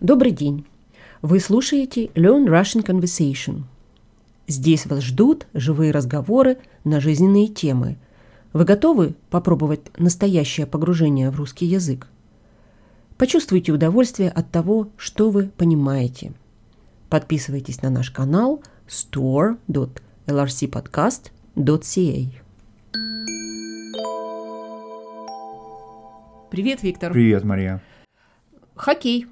Добрый день! Вы слушаете Learn Russian Conversation. Здесь вас ждут живые разговоры на жизненные темы. Вы готовы попробовать настоящее погружение в русский язык? Почувствуйте удовольствие от того, что вы понимаете. Подписывайтесь на наш канал store.lrcpodcast.ca Привет, Виктор. Привет, Мария. Хоккей.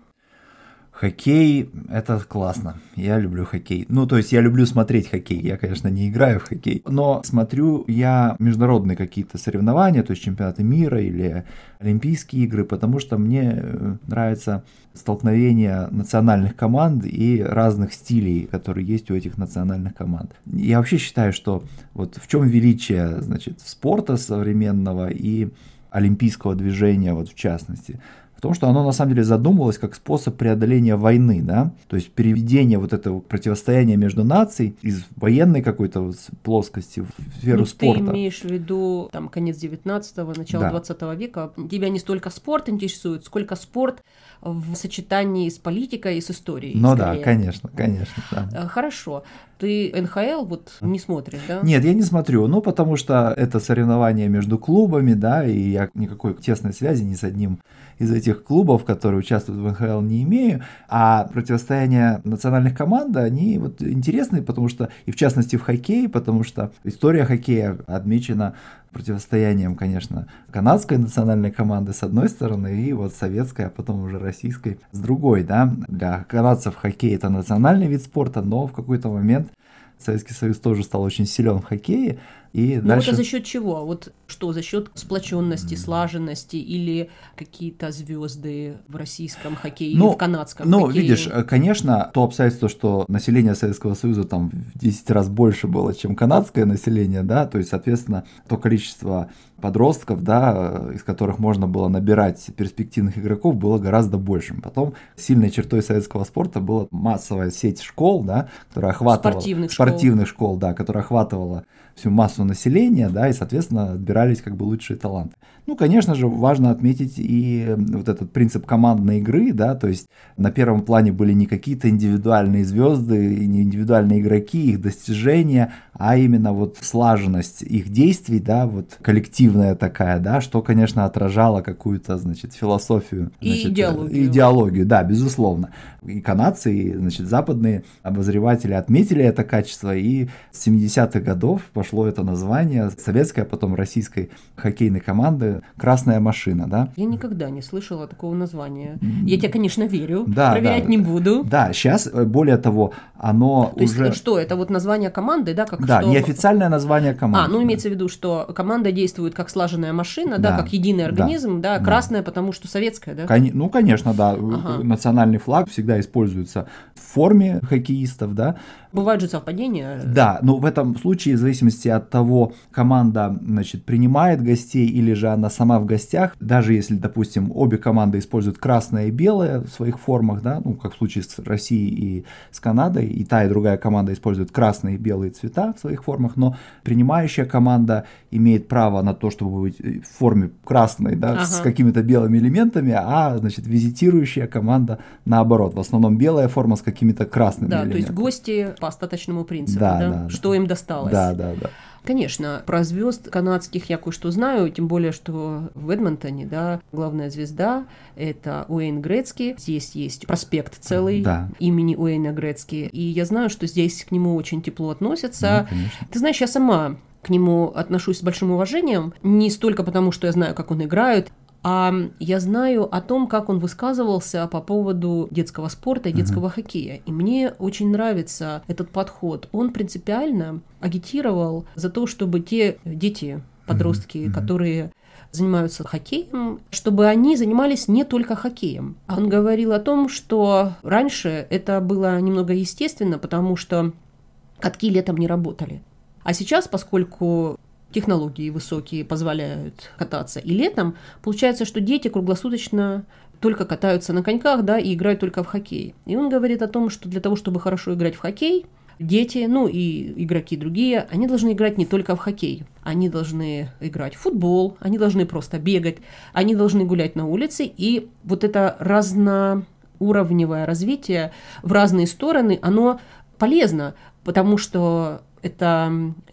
Хоккей – это классно. Я люблю хоккей. Ну, то есть я люблю смотреть хоккей. Я, конечно, не играю в хоккей, но смотрю я международные какие-то соревнования, то есть чемпионаты мира или Олимпийские игры, потому что мне э, нравится столкновение национальных команд и разных стилей, которые есть у этих национальных команд. Я вообще считаю, что вот в чем величие, значит, спорта современного и олимпийского движения, вот в частности – том, что оно на самом деле задумывалось как способ преодоления войны, да, то есть переведение вот этого противостояния между наций из военной какой-то вот плоскости в сферу ну, спорта. Ты имеешь в виду там конец 19-го, начало да. 20 века. Тебя не столько спорт интересует, сколько спорт в сочетании с политикой и с историей. Ну скорее. да, конечно, конечно. Да. Э, хорошо. Ты НХЛ вот не смотришь, да? Нет, я не смотрю, ну потому что это соревнование между клубами, да, и я никакой тесной связи ни с одним из этих клубов, которые участвуют в НХЛ, не имею. А противостояние национальных команд, они вот интересны, потому что, и в частности в хоккее, потому что история хоккея отмечена противостоянием, конечно, канадской национальной команды с одной стороны и вот советской, а потом уже российской с другой, да. Для канадцев хоккей это национальный вид спорта, но в какой-то момент Советский Союз тоже стал очень силен в хоккее, и ну дальше... это за счет чего? Вот что, за счет сплоченности, слаженности или какие-то звезды в российском хоккее ну, или в канадском ну, хоккее? Ну, видишь, конечно, то обстоятельство, что население Советского Союза там в 10 раз больше было, чем канадское население, да, то есть, соответственно, то количество подростков, да, из которых можно было набирать перспективных игроков, было гораздо большим. Потом сильной чертой советского спорта была массовая сеть школ, да, которая охватывала... Спортивных, спортивных школ. школ, да, которая охватывала всю массу населения, да, и, соответственно, отбирались как бы лучшие таланты. Ну, конечно же, важно отметить и вот этот принцип командной игры, да, то есть на первом плане были не какие-то индивидуальные звезды, не индивидуальные игроки, их достижения, а именно вот слаженность их действий, да, вот коллективная такая, да, что, конечно, отражало какую-то, значит, философию. Значит, и идеологию. Идеологию, да, безусловно. И канадцы, и, значит, западные обозреватели отметили это качество, и с 70-х годов пошло это название советской, а потом российской хоккейной команды «Красная машина», да. Я никогда не слышала такого названия. Я тебе, конечно, верю, да, проверять да. не буду. Да, сейчас, э, более того, оно То уже... есть что, это вот название команды, да, как да, что... неофициальное название команды. А, ну имеется в виду, что команда действует как слаженная машина, да, Да, как единый организм, да, да. красная, потому что советская, да? Кони- Ну, конечно, да. Ага. Национальный флаг всегда используется в форме хоккеистов, да. Бывают же совпадения. Да, но в этом случае, в зависимости от того, команда, значит, принимает гостей или же она сама в гостях, даже если, допустим, обе команды используют красное и белое в своих формах, да, ну, как в случае с Россией и с Канадой, и та и другая команда используют красные и белые цвета в своих формах, но принимающая команда имеет право на то, чтобы быть в форме красной, да, Ага. с какими-то белыми элементами, а, значит, визитирующая команда наоборот, в основном белая форма с какими-то красными Да, то есть элементами. гости по остаточному принципу, Да, да, да, да. что им досталось. Да, да, да. Конечно, про звезд канадских я кое-что знаю, тем более, что в Эдмонтоне, да, главная звезда – это Уэйн Грецки. Здесь есть проспект целый Да. имени Уэйна Грецки. И я знаю, что здесь к нему очень тепло относятся. Ну, конечно. Ты знаешь, я сама к нему отношусь с большим уважением, не столько потому, что я знаю, как он играет, а я знаю о том, как он высказывался по поводу детского спорта и детского хоккея. И мне очень нравится этот подход. Он принципиально агитировал за то, чтобы те дети, подростки, которые занимаются хоккеем, чтобы они занимались не только хоккеем. А Он говорил о том, что раньше это было немного естественно, потому что катки летом не работали. А сейчас, поскольку технологии высокие позволяют кататься и летом, получается, что дети круглосуточно только катаются на коньках, да, и играют только в хоккей. И он говорит о том, что для того, чтобы хорошо играть в хоккей, дети, ну и игроки другие, они должны играть не только в хоккей. Они должны играть в футбол, они должны просто бегать, они должны гулять на улице. И вот это разно уровневое развитие в разные стороны, оно полезно, потому что это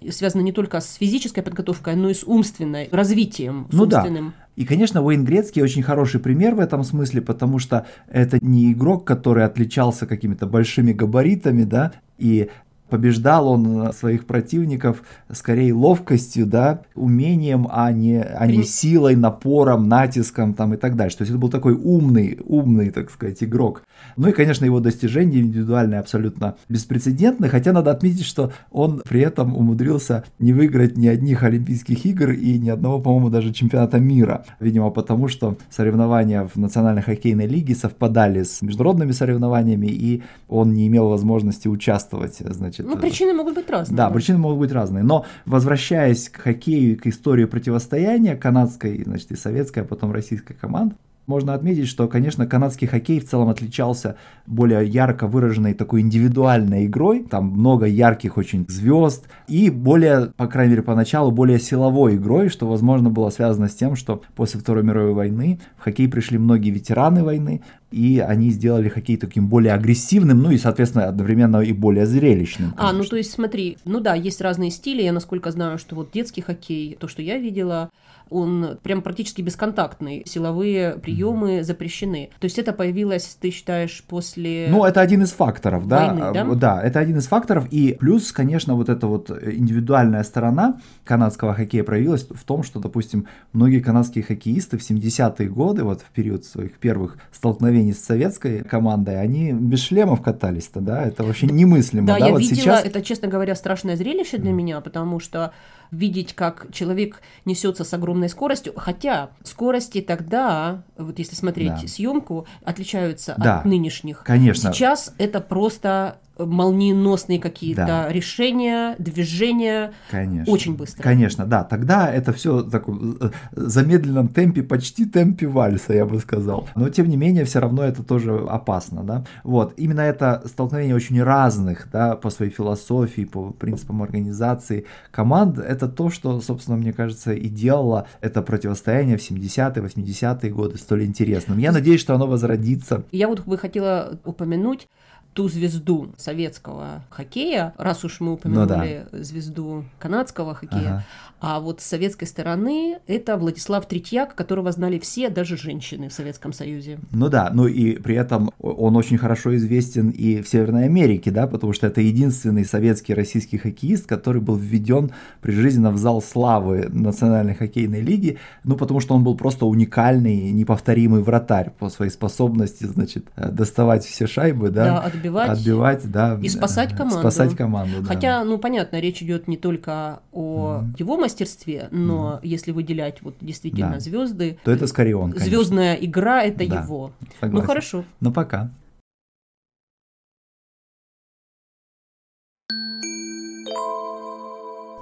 связано не только с физической подготовкой, но и с умственной развитием. С ну умственным. да. И, конечно, Уэйн Грецкий очень хороший пример в этом смысле, потому что это не игрок, который отличался какими-то большими габаритами, да, и побеждал он своих противников скорее ловкостью, да, умением, а не, а не силой, напором, натиском там и так дальше. То есть это был такой умный, умный, так сказать, игрок. Ну и, конечно, его достижения индивидуальные абсолютно беспрецедентны, хотя надо отметить, что он при этом умудрился не выиграть ни одних Олимпийских игр и ни одного, по-моему, даже чемпионата мира. Видимо, потому что соревнования в Национальной хоккейной лиге совпадали с международными соревнованиями, и он не имел возможности участвовать, значит, Значит, ну, причины могут быть разные. Да, причины могут быть разные. Но возвращаясь к хоккею и к истории противостояния канадской, значит, и советской, а потом российской команд, можно отметить, что, конечно, канадский хоккей в целом отличался более ярко выраженной такой индивидуальной игрой. Там много ярких очень звезд и более, по крайней мере, поначалу, более силовой игрой, что, возможно, было связано с тем, что после Второй мировой войны в хоккей пришли многие ветераны войны, и они сделали хоккей таким более агрессивным, ну и, соответственно, одновременно и более зрелищным. Конечно. А, ну то есть смотри, ну да, есть разные стили, я насколько знаю, что вот детский хоккей, то, что я видела, он прям практически бесконтактный, силовые приемы mm-hmm. запрещены. То есть это появилось, ты считаешь, после Ну, это один из факторов, да? Войны, да? Да, это один из факторов, и плюс, конечно, вот эта вот индивидуальная сторона канадского хоккея проявилась в том, что, допустим, многие канадские хоккеисты в 70-е годы, вот в период своих первых столкновений с советской командой, они без шлемов катались-то, да? Это вообще немыслимо, да? да? я вот видела, сейчас... это, честно говоря, страшное зрелище для mm-hmm. меня, потому что видеть, как человек несется с огромной скоростью, хотя скорости тогда, вот если смотреть да. съемку, отличаются да, от нынешних. Конечно. Сейчас это просто молниеносные какие-то да. решения, движения. Конечно. Очень быстро. Конечно, да. Тогда это все в таком э, замедленном темпе, почти темпе вальса, я бы сказал. Но тем не менее, все равно это тоже опасно, да. Вот. Именно это столкновение очень разных, да, по своей философии, по принципам организации команд, это то, что, собственно, мне кажется, и делало это противостояние в 70-е, 80-е годы столь интересным. Я надеюсь, что оно возродится. Я вот бы хотела упомянуть ту звезду советского хоккея, раз уж мы упомянули ну, да. звезду канадского хоккея, ага. а вот с советской стороны это Владислав Третьяк, которого знали все, даже женщины в Советском Союзе. Ну да, ну и при этом он очень хорошо известен и в Северной Америке, да, потому что это единственный советский российский хоккеист, который был введен прижизненно в зал славы Национальной хоккейной лиги, ну потому что он был просто уникальный, неповторимый вратарь по своей способности, значит, э, доставать все шайбы, да, да отбивать, отбивать да, и спасать команду. Спасать команду, да. Хотя, ну понятно, речь идет не только о mm. его мастерстве, но mm. если выделять вот действительно да. звезды, то это скорее он. Конечно. Звездная игра это да, его. Согласен. Ну хорошо. Ну пока.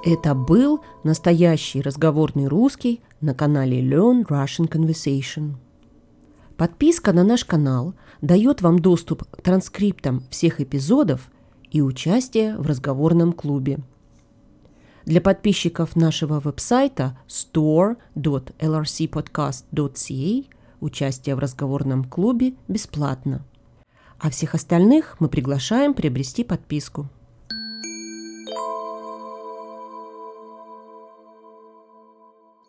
Это был настоящий разговорный русский на канале Learn Russian Conversation. Подписка на наш канал дает вам доступ к транскриптам всех эпизодов и участие в разговорном клубе. Для подписчиков нашего веб-сайта store.lrcpodcast.ca участие в разговорном клубе бесплатно. А всех остальных мы приглашаем приобрести подписку.